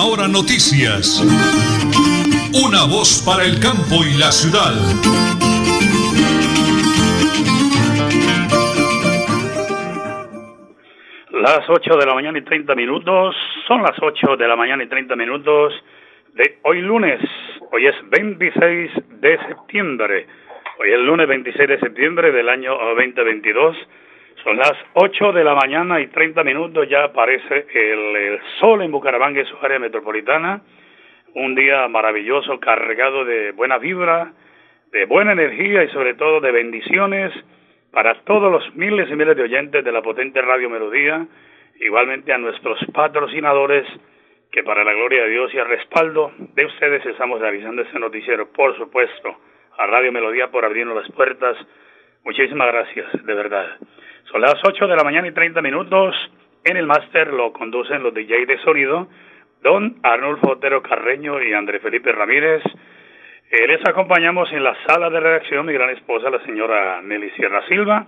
Última Hora Noticias. Una voz para el campo y la ciudad. Las 8 de la mañana y 30 minutos, son las 8 de la mañana y 30 minutos de hoy lunes, hoy es 26 de septiembre, hoy es el lunes 26 de septiembre del año 2022, son las 8 de la mañana y 30 minutos, ya aparece el, sol en Bucaramanga y su área metropolitana, un día maravilloso, cargado de buena vibra, de buena energía y sobre todo de bendiciones para todos los miles y miles de oyentes de la potente Radio Melodía, igualmente a nuestros patrocinadores, que para la gloria de Dios y al respaldo de ustedes estamos realizando este noticiero, por supuesto, a Radio Melodía por abrirnos las puertas. Muchísimas gracias, de verdad. Son las 8 de la mañana y 30 minutos. En el máster lo conducen los DJ de sonido, don Arnulfo Otero Carreño y André Felipe Ramírez. Eh, les acompañamos en la sala de redacción mi gran esposa, la señora Nelly Sierra Silva,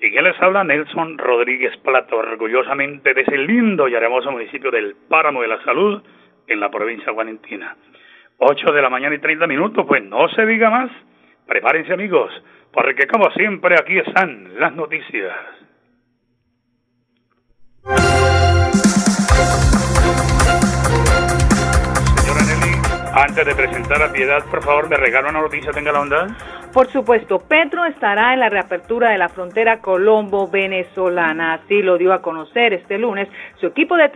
y quien les habla, Nelson Rodríguez Plato, orgullosamente de ese lindo y hermoso municipio del Páramo de la Salud, en la provincia guanentina. 8 de la mañana y 30 minutos, pues no se diga más. Prepárense amigos, porque como siempre aquí están las noticias. Antes de presentar a Piedad, por favor, me regala una noticia, tenga la onda. Por supuesto, Petro estará en la reapertura de la frontera colombo-venezolana. Así lo dio a conocer este lunes su equipo de,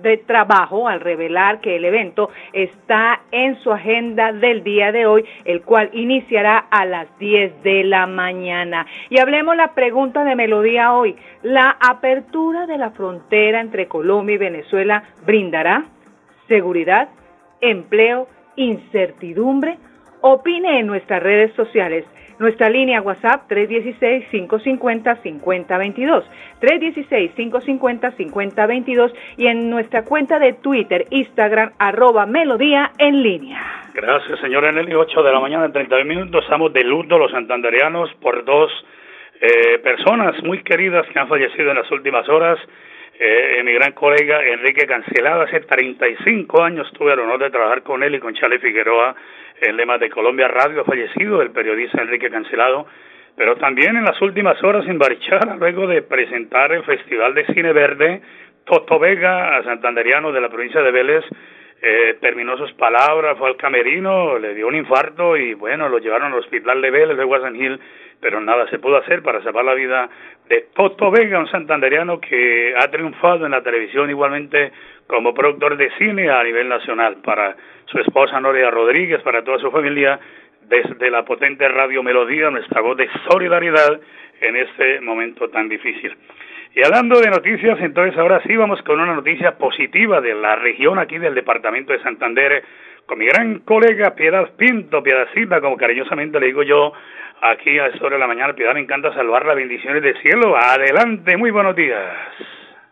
de trabajo al revelar que el evento está en su agenda del día de hoy, el cual iniciará a las 10 de la mañana. Y hablemos la pregunta de Melodía hoy. ¿La apertura de la frontera entre Colombia y Venezuela brindará seguridad? Empleo, incertidumbre? Opine en nuestras redes sociales. Nuestra línea WhatsApp 316-550-5022. 316-550-5022 y en nuestra cuenta de Twitter, Instagram, arroba melodía en línea. Gracias, señora Nelly. 8 de la mañana, en 30 minutos. Estamos de luto los santanderianos por dos eh, personas muy queridas que han fallecido en las últimas horas eh, mi gran colega Enrique Cancelado. Hace 35 años tuve el honor de trabajar con él y con Charlie Figueroa en Lema de Colombia Radio, fallecido el periodista Enrique Cancelado, pero también en las últimas horas en Barichara, luego de presentar el Festival de Cine Verde, Toto Vega, a santanderiano de la provincia de Vélez, eh, terminó sus palabras, fue al camerino, le dio un infarto y bueno, lo llevaron al hospital de Vélez de Guasan pero nada se pudo hacer para salvar la vida de Toto Vega, un santanderiano que ha triunfado en la televisión igualmente como productor de cine a nivel nacional, para su esposa Noria Rodríguez, para toda su familia, desde la potente Radio Melodía, nuestra voz de solidaridad en este momento tan difícil. Y hablando de noticias, entonces ahora sí vamos con una noticia positiva de la región aquí del departamento de Santander, con mi gran colega Piedad Pinto, Piedacita, como cariñosamente le digo yo, aquí a de la mañana. Piedad, me encanta salvar las bendiciones del cielo. Adelante, muy buenos días.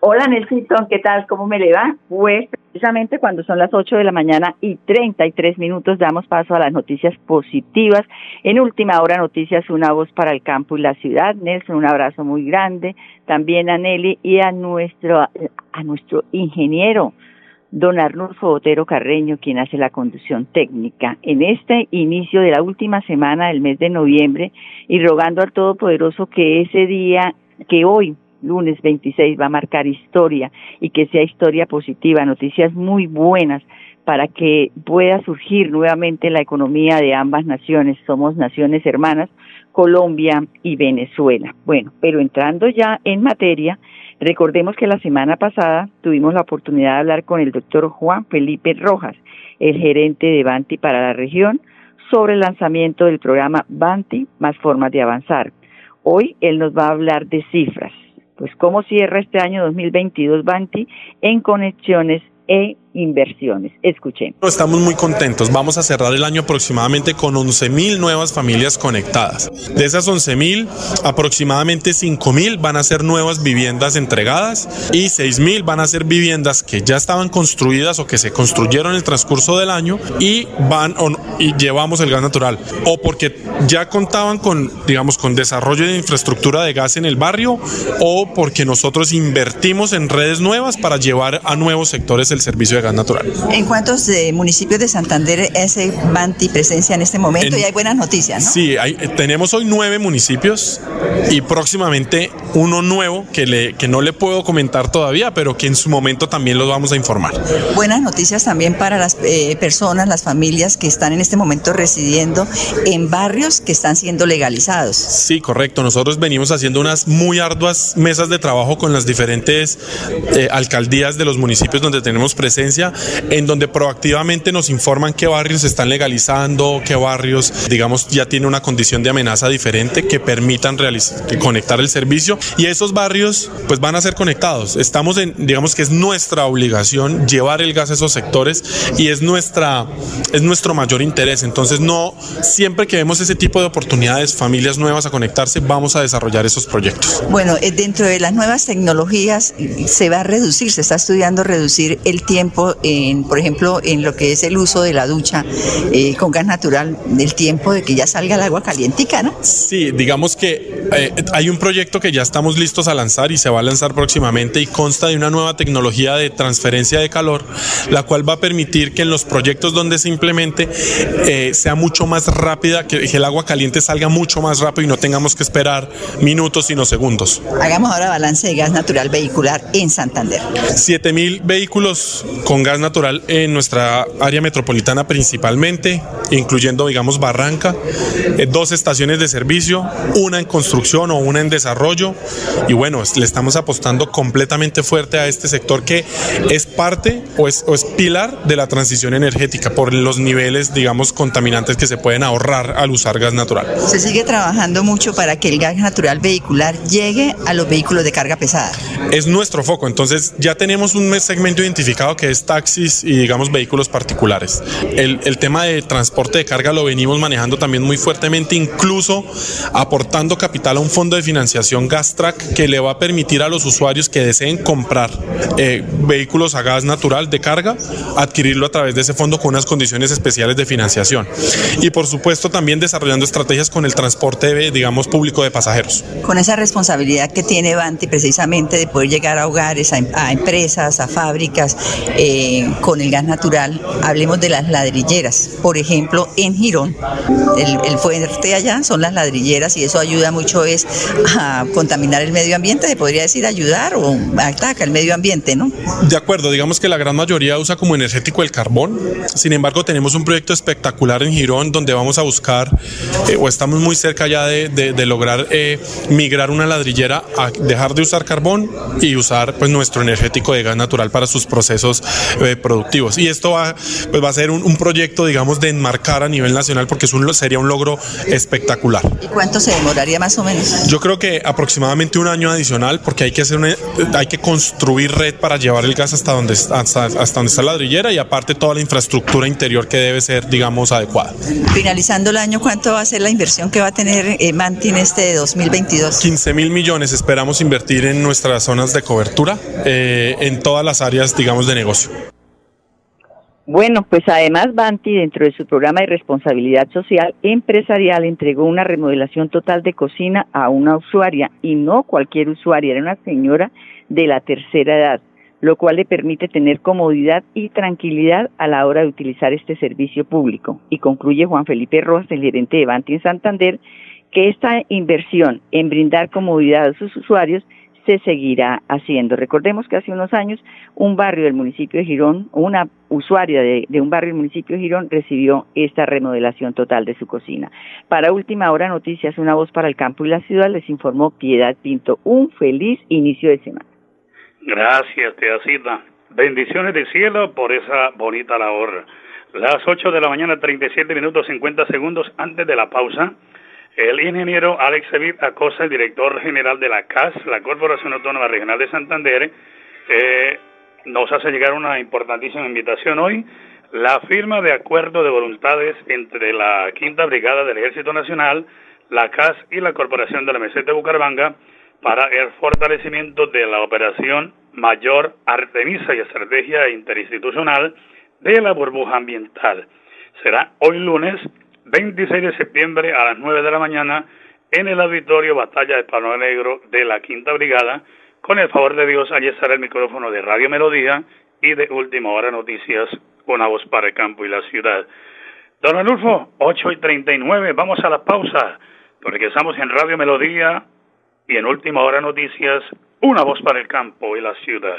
Hola Nelsito, ¿qué tal? ¿Cómo me le va? Pues precisamente cuando son las 8 de la mañana y 33 minutos damos paso a las noticias positivas. En última hora noticias, una voz para el campo y la ciudad. Nelson, un abrazo muy grande. También a Nelly y a nuestro, a nuestro ingeniero, don Arnulfo Otero Carreño, quien hace la conducción técnica, en este inicio de la última semana del mes de noviembre y rogando al Todopoderoso que ese día, que hoy, lunes 26, va a marcar historia y que sea historia positiva, noticias muy buenas para que pueda surgir nuevamente la economía de ambas naciones. Somos naciones hermanas, Colombia y Venezuela. Bueno, pero entrando ya en materia, Recordemos que la semana pasada tuvimos la oportunidad de hablar con el doctor Juan Felipe Rojas, el gerente de Banti para la región, sobre el lanzamiento del programa Banti, más formas de avanzar. Hoy él nos va a hablar de cifras, pues cómo cierra este año 2022 Banti en conexiones e inversiones. Escuchen. Estamos muy contentos. Vamos a cerrar el año aproximadamente con 11.000 nuevas familias conectadas. De esas 11.000, aproximadamente 5.000 van a ser nuevas viviendas entregadas y 6.000 van a ser viviendas que ya estaban construidas o que se construyeron en el transcurso del año y van y llevamos el gas natural o porque ya contaban con, digamos, con desarrollo de infraestructura de gas en el barrio o porque nosotros invertimos en redes nuevas para llevar a nuevos sectores el servicio de gas gas natural. ¿En cuántos eh, municipios de Santander es Banti presencia en este momento? y hay buenas noticias, ¿no? Sí, hay, tenemos hoy nueve municipios y próximamente uno nuevo que, le, que no le puedo comentar todavía, pero que en su momento también los vamos a informar. Buenas noticias también para las eh, personas, las familias que están en este momento residiendo en barrios que están siendo legalizados. Sí, correcto. Nosotros venimos haciendo unas muy arduas mesas de trabajo con las diferentes eh, alcaldías de los municipios donde tenemos presencia, en donde proactivamente nos informan qué barrios están legalizando, qué barrios, digamos, ya tiene una condición de amenaza diferente que permitan conectar el servicio y esos barrios pues van a ser conectados. Estamos en, digamos que es nuestra obligación llevar el gas a esos sectores y es nuestra es nuestro mayor interés. Entonces no siempre que vemos ese tipo de oportunidades, familias nuevas a conectarse, vamos a desarrollar esos proyectos. Bueno, eh, dentro de las nuevas tecnologías se va a reducir, se está estudiando reducir el tiempo en, por ejemplo, en lo que es el uso de la ducha eh, con gas natural, del tiempo de que ya salga el agua calientica, ¿no? Sí, digamos que eh, hay un proyecto que ya estamos listos a lanzar y se va a lanzar próximamente y consta de una nueva tecnología de transferencia de calor, la cual va a permitir que en los proyectos donde se implemente eh, sea mucho más rápida, que, el agua caliente salga mucho más rápido y no tengamos que esperar minutos, sino segundos. Hagamos ahora balance de gas natural vehicular en Santander. 7 mil vehículos con gas natural en nuestra área metropolitana principalmente, incluyendo, digamos, Barranca, eh, dos estaciones de servicio, una en construcción o una en desarrollo. Y bueno, le estamos apostando completamente fuerte a este sector que es parte o es, o es pilar de la transición energética por los niveles, digamos, contaminantes que se pueden ahorrar al usar gas natural. Se sigue trabajando mucho para que el gas natural vehicular llegue a los vehículos de carga pesada. Es nuestro foco, entonces ya tenemos un segmento identificado que es taxis y digamos vehículos particulares. El, el tema de transporte de carga lo venimos manejando también muy fuertemente, incluso aportando capital a un fondo de financiación Gastrack que le va a permitir a los usuarios que deseen comprar eh, vehículos a gas natural de carga, adquirirlo a través de ese fondo con unas condiciones especiales de financiación. Y por supuesto también desarrollando estrategias con el transporte, digamos, público de pasajeros. Con esa responsabilidad que tiene Banti precisamente de poder llegar a hogares, a, empresas, a fábricas eh, con el gas natural, hablemos de las ladrilleras. Por ejemplo, en Girón, el, el fuerte allá son las ladrilleras y eso ayuda mucho es a contaminar el medio ambiente, se podría decir ayudar o ataca el medio ambiente, ¿no? De acuerdo, digamos que la gran mayoría usa como energético el carbón. Sin embargo, tenemos un proyecto espectacular en Girón donde vamos a buscar eh, o estamos muy cerca ya de, de, lograr eh, migrar una ladrillera a dejar de usar carbón y usar pues nuestro energético de gas natural para sus procesos eh, productivos. Y esto va, pues, va a ser un, un, proyecto, digamos, de enmarcar a nivel nacional porque es un, sería un logro espectacular. ¿Y cuánto se demoraría más o menos? Yo creo que aproximadamente un año adicional porque hay que hacer una, hay que construir red para llevar el gas hasta donde, hasta, hasta donde está la ladrillera y aparte toda la infraestructura interior que debe ser, digamos, adecuada. Finalizando el año, ¿cuánto va a ser la inversión que va a tener eh, Mantin este de 2022? 15 mil millones esperamos invertir en nuestras zonas de cobertura, eh, en todas las áreas, digamos, de negocio. Bueno, pues además Banti, dentro de su programa de responsabilidad social empresarial, entregó una remodelación total de cocina a una usuaria y no cualquier usuaria, era una señora de la tercera edad, lo cual le permite tener comodidad y tranquilidad a la hora de utilizar este servicio público. Y concluye Juan Felipe Rojas, el gerente de Banti en Santander, que esta inversión en brindar comodidad a sus usuarios se seguirá haciendo. Recordemos que hace unos años un barrio del municipio de Girón, una usuaria de, un barrio del municipio de Girón recibió esta remodelación total de su cocina. Para última hora noticias, una voz para el campo y la ciudad, les informó Piedad Pinto. Un feliz inicio de semana. Gracias, Teacita. Bendiciones de cielo por esa bonita labor. Las 8 de la mañana, 37 minutos 50 segundos antes de la pausa. El ingeniero Alex Evit Acosa, el director general de la CAS, la Corporación Autónoma Regional de Santander, eh, nos hace llegar una importantísima invitación hoy, la firma de acuerdo de voluntades entre la Quinta Brigada del Ejército Nacional, la CAS y la Corporación de la Meseta de Bucaramanga para el fortalecimiento de la operación Mayor Artemisa y Estrategia Interinstitucional de la burbuja ambiental. Será hoy lunes 26 de septiembre a las 9 de la mañana en el auditorio Batalla de Palo Negro de la Quinta Brigada. Con el favor de Dios, allí estará el micrófono de Radio Melodía y de Última Hora Noticias, una voz para el campo y la ciudad. Don Anulfo, 8 y 39, vamos a la pausa, porque estamos en Radio Melodía y en Última Hora Noticias, una voz para el campo y la ciudad.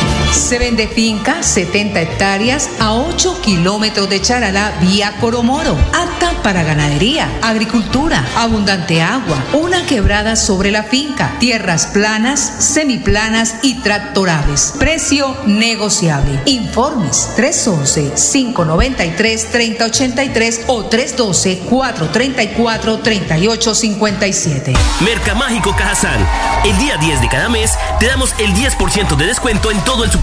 Se vende finca 70 hectáreas a 8 kilómetros de Charalá vía Coromoro, apta para ganadería, agricultura, abundante agua, una quebrada sobre la finca, tierras planas, semiplanas y tractorables. Precio negociable. Informes 311-593-3083 o 312-434-3857. Mercamágico Cajazán. El día 10 de cada mes te damos el 10% de descuento en todo el supermercado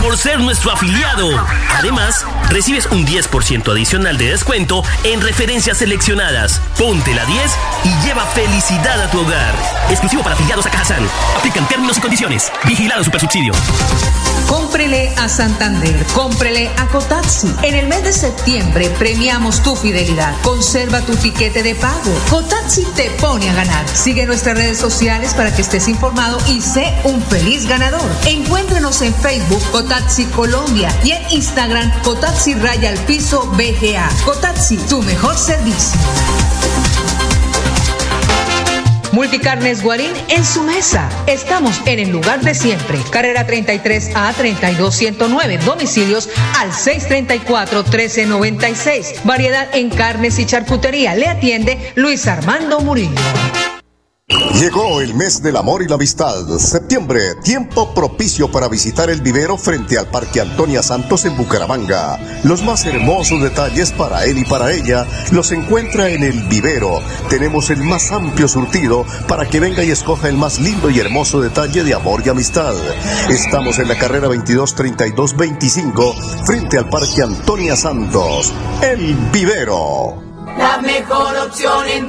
por ser nuestro afiliado. Además, recibes un 10% adicional de descuento en referencias seleccionadas. Ponte la 10 y lleva felicidad a tu hogar. Exclusivo para afiliados a Cajazán. Aplican términos y condiciones. Vigilado Supersubsidio. Cómprele a Santander, cómprele a Cotaxi. En el mes de septiembre premiamos tu fidelidad. Conserva tu tiquete de pago. Cotaxi te pone a ganar. Sigue nuestras redes sociales para que estés informado y sé un feliz ganador. Encuéntrenos en Facebook Cotaxi Colombia y en Instagram Cotaxi Raya al Piso BGA. Cotaxi, tu mejor servicio. Multicarnes Guarín en su mesa. Estamos en el lugar de siempre. Carrera 33 a 32109. Domicilios al 634 1396. Variedad en carnes y charcutería. Le atiende Luis Armando Murillo. Llegó el mes del amor y la amistad. Septiembre, tiempo propicio para visitar el vivero frente al Parque Antonia Santos en Bucaramanga. Los más hermosos detalles para él y para ella los encuentra en el vivero. Tenemos el más amplio surtido para que venga y escoja el más lindo y hermoso detalle de amor y amistad. Estamos en la carrera 223225 frente al Parque Antonia Santos. El vivero. La mejor opción en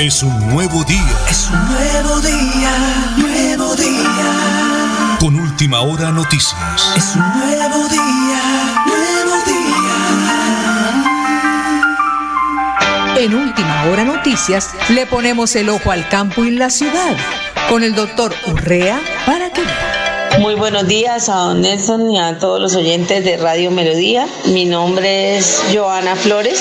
Es un nuevo día. Es un nuevo día, nuevo día. Con última hora noticias. Es un nuevo día, nuevo día. En última hora noticias le ponemos el ojo al campo y la ciudad con el doctor Urrea para. Muy buenos días a don Nelson y a todos los oyentes de Radio Melodía. Mi nombre es Joana Flores.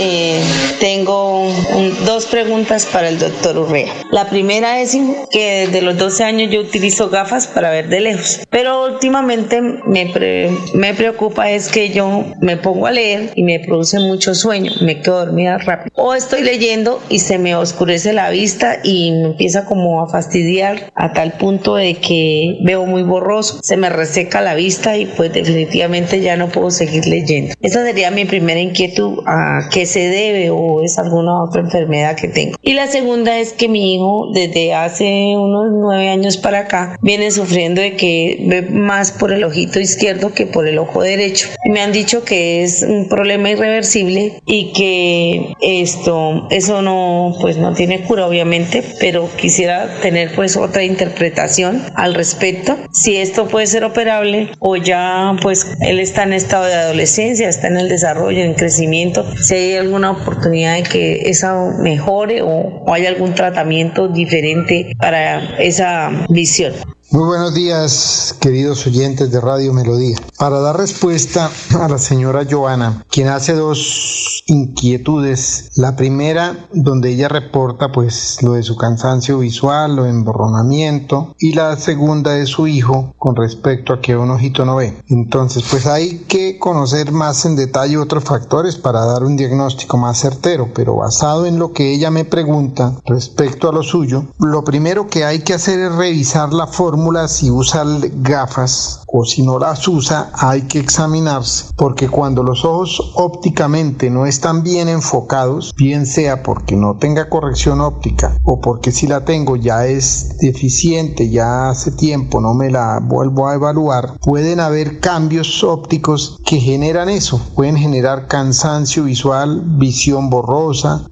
Eh, tengo un- dos preguntas para el doctor Urrea. La primera es que desde los 12 años yo utilizo gafas para ver de lejos, pero últimamente me, pre- me preocupa es que yo me pongo a leer y me produce mucho sueño, me quedo dormida rápido. O estoy leyendo y se me oscurece la vista y me empieza como a fastidiar a tal punto de que veo muy muy borroso, se me reseca la vista y pues definitivamente ya no puedo seguir leyendo. Esa sería mi primera inquietud, ¿a qué se debe o es alguna otra enfermedad que tengo? Y la segunda es que mi hijo desde hace unos nueve años para acá viene sufriendo de que ve más por el ojito izquierdo que por el ojo derecho. Me han dicho que es un problema irreversible y que esto, eso no, pues no tiene cura obviamente, pero quisiera tener pues otra interpretación al respecto. Si esto puede ser operable o ya pues él está en estado de adolescencia, está en el desarrollo, en crecimiento, si hay alguna oportunidad de que eso mejore o, o hay algún tratamiento diferente para esa visión. Muy buenos días, queridos oyentes de Radio Melodía. Para dar respuesta a la señora Joana, quien hace dos inquietudes. La primera, donde ella reporta pues lo de su cansancio visual, lo de emborronamiento, y la segunda de su hijo con respecto a que un ojito no ve. Entonces, pues hay que conocer más en detalle otros factores para dar un diagnóstico más certero, pero basado en lo que ella me pregunta respecto a lo suyo, lo primero que hay que hacer es revisar la forma si usa gafas o si no las usa hay que examinarse porque cuando los ojos ópticamente no están bien enfocados, bien sea porque no tenga corrección óptica o porque si la tengo ya es deficiente, ya hace tiempo no me la vuelvo a evaluar, pueden haber cambios ópticos que generan eso, pueden generar cansancio visual, visión borrosa,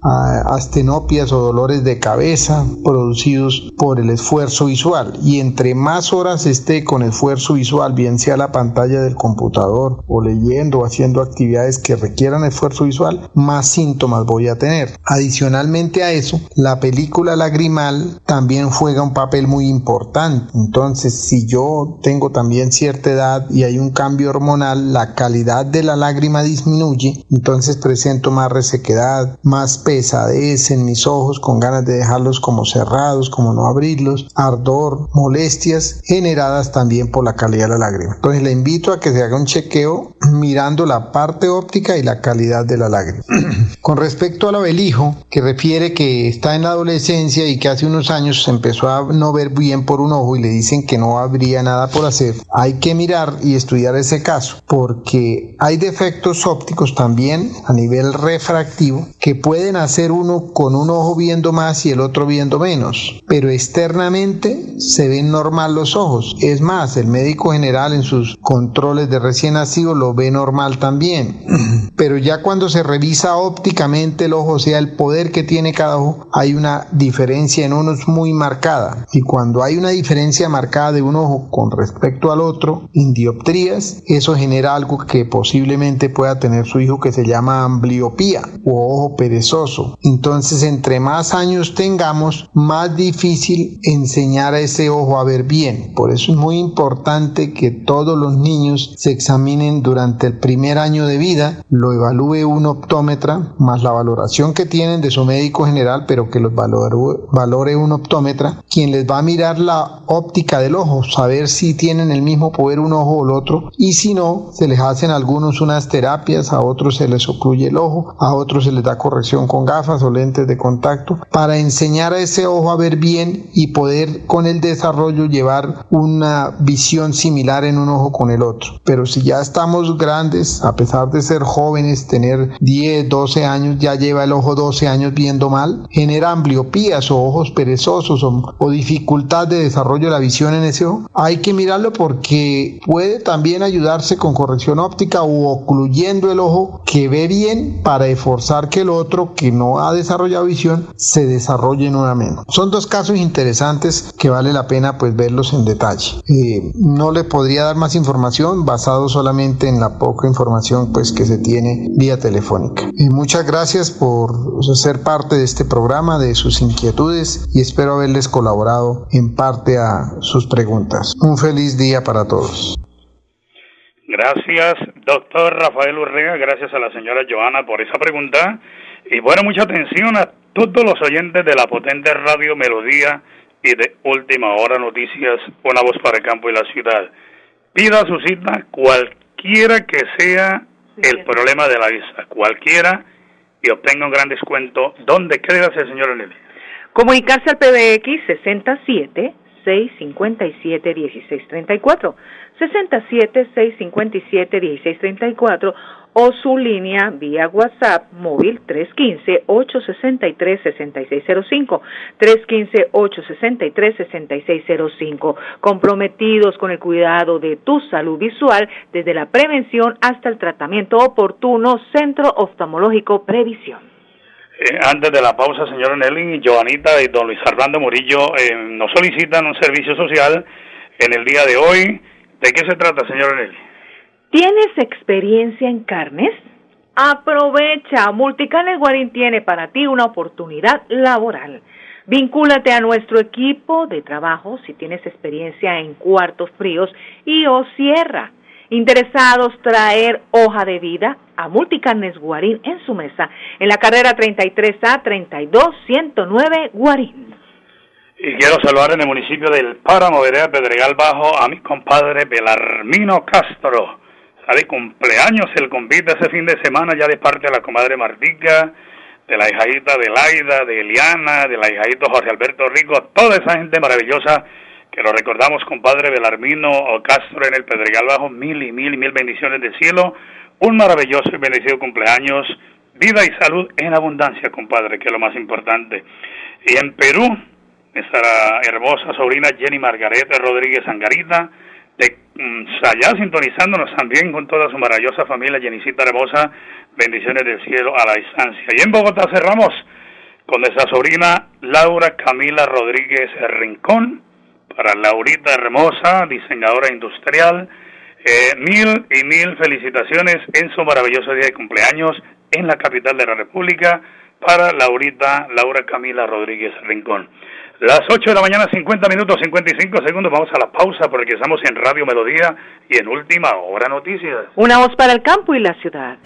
astenopias o dolores de cabeza producidos por el esfuerzo visual. Y entre más horas esté con esfuerzo visual, bien sea la pantalla del computador o leyendo o haciendo actividades que requieran esfuerzo visual, más síntomas voy a tener. Adicionalmente a eso, la película lagrimal también juega un papel muy importante. Entonces, si yo tengo también cierta edad y hay un cambio hormonal, la calidad de la lágrima disminuye, entonces presento más resequedad, más pesadez en mis ojos, con ganas de dejarlos como cerrados, como no abrirlos, ardor, molestia generadas también por la calidad de la lágrima. Entonces le invito a que se haga un chequeo mirando la parte óptica y la calidad de la lágrima. Con respecto al abelijo, que refiere que está en la adolescencia y que hace unos años empezó a no ver bien por un ojo y le dicen que no habría nada por hacer, hay que mirar y estudiar ese caso, porque hay defectos ópticos también a nivel refractivo que pueden hacer uno con un ojo viendo más y el otro viendo menos, pero externamente se ven normales normal los ojos. Es más, el médico general en sus controles de recién nacido lo ve normal también. Pero ya cuando se revisa ópticamente el ojo, o sea, el poder que tiene cada ojo, hay una diferencia en unos muy marcada. Y cuando hay una diferencia marcada de un ojo con respecto al otro, en dioptrías, eso genera algo que posiblemente pueda tener su hijo que se llama ambliopía o ojo perezoso. Entonces, entre más años tengamos, más difícil enseñar a ese ojo a ver bien. Por eso es muy importante que todos los niños se examinen durante el primer año de vida, lo evalúe un optómetra, más la valoración que tienen de su médico general, pero que los valore, valore un optómetra, quien les va a mirar la óptica del ojo, saber si tienen el mismo poder un ojo o el otro, y si no, se les hacen algunos unas terapias, a otros se les ocluye el ojo, a otros se les da corrección con gafas o lentes de contacto, para enseñar a ese ojo a ver bien y poder con el desarrollo llevar una visión similar en un ojo con el otro. Pero si ya estamos grandes, a pesar de ser jóvenes, tener 10, 12 años, ya lleva el ojo 12 años viendo mal, genera ambliopías o ojos perezosos o, dificultad de desarrollo de la visión en ese ojo. Hay que mirarlo porque puede también ayudarse con corrección óptica o ocluyendo el ojo que ve bien para esforzar que el otro que no ha desarrollado visión se desarrolle nuevamente. Son dos casos interesantes que vale la pena pues verlos en detalle. Eh, no le podría dar más información basado solamente en la poca información pues que se tiene vía telefónica. Eh, muchas gracias por ser parte de este programa, de sus inquietudes y espero haberles colaborado en parte a sus preguntas. Un feliz día para todos. Gracias, doctor Rafael Urrea. Gracias a la señora Joana por esa pregunta. Y bueno, mucha atención a todos los oyentes de la potente radio Melodía y de Última Hora Noticias, una voz para el campo y la ciudad. Pida su cita cualquiera que sea el problema de la vista, cualquiera, y obtenga un gran descuento. ¿Dónde? ¿Qué debe hacer, señora Nelly? Comunicarse al PBX 67 67-657-1634. 67-657-1634 o su línea vía WhatsApp móvil 315-863-6605. 315-863-6605. Comprometidos con el cuidado de tu salud visual desde la prevención hasta el tratamiento oportuno, Centro Oftalmológico Previsión. Eh, antes de la pausa, señora Nelly, Joanita y don Luis Armando Murillo eh, nos solicitan un servicio social en el día de hoy. ¿De qué se trata, señora Nelly? ¿Tienes experiencia en carnes? Aprovecha, Multicarnes Guarín tiene para ti una oportunidad laboral. Vincúlate a nuestro equipo de trabajo si tienes experiencia en cuartos fríos y o sierra. Interesados traer hoja de vida a Multicarnes Guarín en su mesa en la carrera 33A 32109 Guarín. Y quiero saludar en el municipio del Páramo, Vereda Pedregal Bajo, a mi compadre Belarmino Castro Está de cumpleaños el convite ese fin de semana ya de parte de la comadre Martica, de la hijadita de Laida, de Eliana, de la hijadito Jorge Alberto Rico, toda esa gente maravillosa que lo recordamos, compadre Belarmino Castro en el Pedregal Bajo, mil y mil y mil bendiciones del cielo, un maravilloso y bendecido cumpleaños, vida y salud en abundancia, compadre, que es lo más importante. Y en Perú, nuestra hermosa sobrina Jenny Margareta Rodríguez Angarita, de mm, allá sintonizándonos también con toda su maravillosa familia, Jenicita hermosa, bendiciones del cielo a la distancia. Y en Bogotá cerramos con nuestra sobrina Laura Camila Rodríguez Rincón, para Laurita hermosa, diseñadora industrial, eh, mil y mil felicitaciones en su maravilloso día de cumpleaños en la capital de la República para Laurita Laura Camila Rodríguez Rincón. Las 8 de la mañana, 50 minutos, 55 segundos. Vamos a la pausa porque estamos en Radio Melodía y en Última Hora Noticias. Una voz para el campo y la ciudad.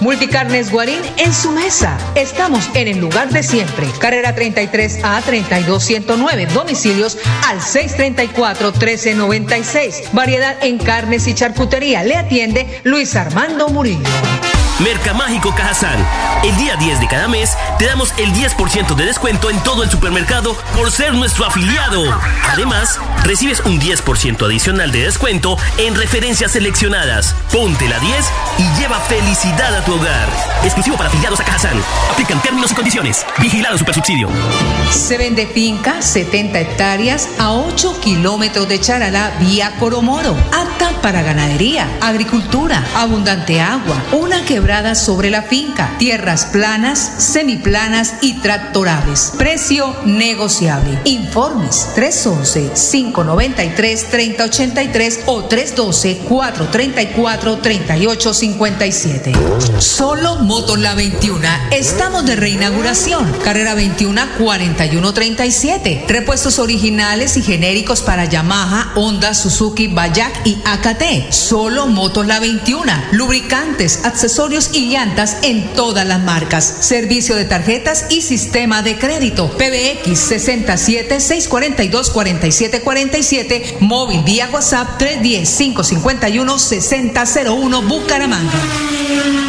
Multicarnes Guarín en su mesa. Estamos en el lugar de siempre. Carrera 33 a 32109. Domicilios al 634 1396. Variedad en carnes y charcutería. Le atiende Luis Armando Murillo. Mercamágico Cajazán. El día 10 de cada mes te damos el 10% de descuento en todo el supermercado por ser nuestro afiliado. Además, recibes un 10% adicional de descuento en referencias seleccionadas. Ponte la 10 y lleva felicidad a tu hogar. Exclusivo para afiliados a Cajazán. Aplican términos y condiciones. Vigilado Supersubsidio. Se vende finca 70 hectáreas a 8 kilómetros de Charalá vía Coromoro. Para ganadería, agricultura, abundante agua, una que sobre la finca, tierras planas, semiplanas y tractorables. Precio negociable. Informes 311-593-3083 o 312-434-3857. Solo Moto La 21. Estamos de reinauguración. Carrera 21 4137. Repuestos originales y genéricos para Yamaha, Honda, Suzuki, Bayak y AKT. Solo Motos La 21. Lubricantes, accesorios y llantas en todas las marcas. Servicio de tarjetas y sistema de crédito. PBX 67 642 4747. Móvil vía WhatsApp 310 551 6001 Bucaramanga.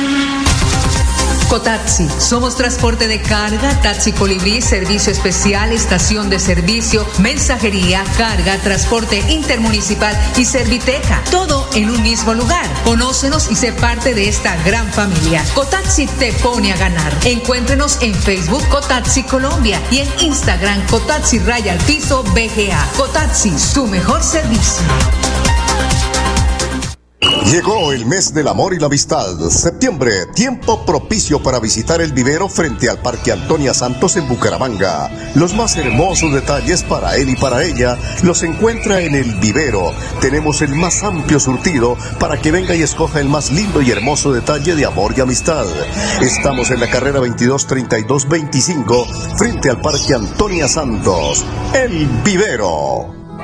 Cotaxi. Somos transporte de carga, taxi colibrí, servicio especial, estación de servicio, mensajería, carga, transporte intermunicipal y serviteca. Todo en un mismo lugar. Conócenos y sé parte de esta gran familia. Cotaxi te pone a ganar. Encuéntrenos en Facebook Cotaxi Colombia y en Instagram Cotaxi Raya al Piso BGA. Cotaxi, su mejor servicio. Llegó el mes del amor y la amistad. Septiembre, tiempo propicio para visitar el vivero frente al Parque Antonia Santos en Bucaramanga. Los más hermosos detalles para él y para ella los encuentra en el vivero. Tenemos el más amplio surtido para que venga y escoja el más lindo y hermoso detalle de amor y amistad. Estamos en la carrera 223225 frente al Parque Antonia Santos. El vivero.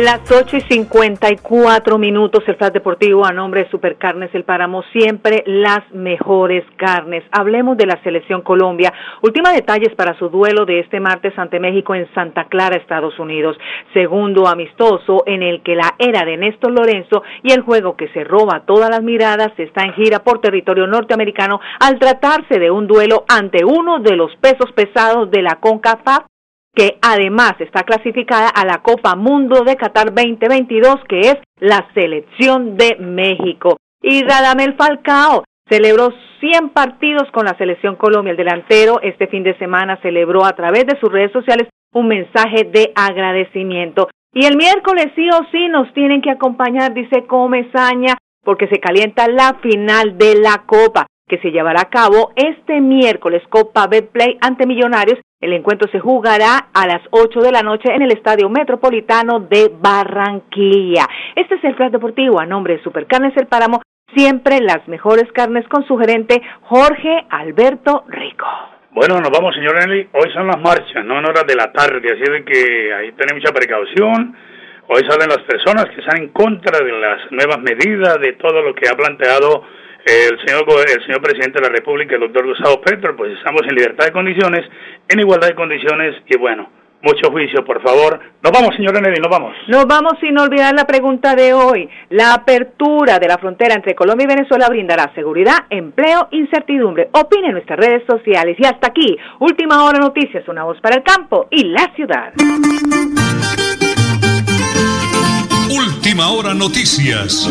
Las 8 y 54 minutos, el Flash Deportivo a nombre de Supercarnes El Páramo, siempre las mejores carnes. Hablemos de la Selección Colombia. Última detalles para su duelo de este martes ante México en Santa Clara, Estados Unidos. Segundo amistoso en el que la era de Néstor Lorenzo y el juego que se roba todas las miradas está en gira por territorio norteamericano al tratarse de un duelo ante uno de los pesos pesados de la CONCACAF que además está clasificada a la Copa Mundo de Qatar 2022, que es la selección de México. Y Radamel Falcao celebró 100 partidos con la selección Colombia. El delantero este fin de semana celebró a través de sus redes sociales un mensaje de agradecimiento. Y el miércoles sí o sí nos tienen que acompañar, dice Comezaña, porque se calienta la final de la Copa que se llevará a cabo este miércoles Copa Betplay ante Millonarios el encuentro se jugará a las 8 de la noche en el Estadio Metropolitano de Barranquilla. Este es el Flash Deportivo a nombre de Supercarnes El Páramo, siempre las mejores carnes con su gerente Jorge Alberto Rico. Bueno, nos vamos, señor Nelly. Hoy son las marchas, no en horas de la tarde, así de que ahí tiene mucha precaución. Hoy salen las personas que están en contra de las nuevas medidas, de todo lo que ha planteado el señor, el señor presidente de la República, el doctor Gustavo Petro, pues estamos en libertad de condiciones, en igualdad de condiciones y bueno, mucho juicio, por favor. Nos vamos, señor Kennedy, nos vamos. Nos vamos sin olvidar la pregunta de hoy. La apertura de la frontera entre Colombia y Venezuela brindará seguridad, empleo, incertidumbre. Opine en nuestras redes sociales. Y hasta aquí, Última Hora Noticias, una voz para el campo y la ciudad. Última Hora Noticias.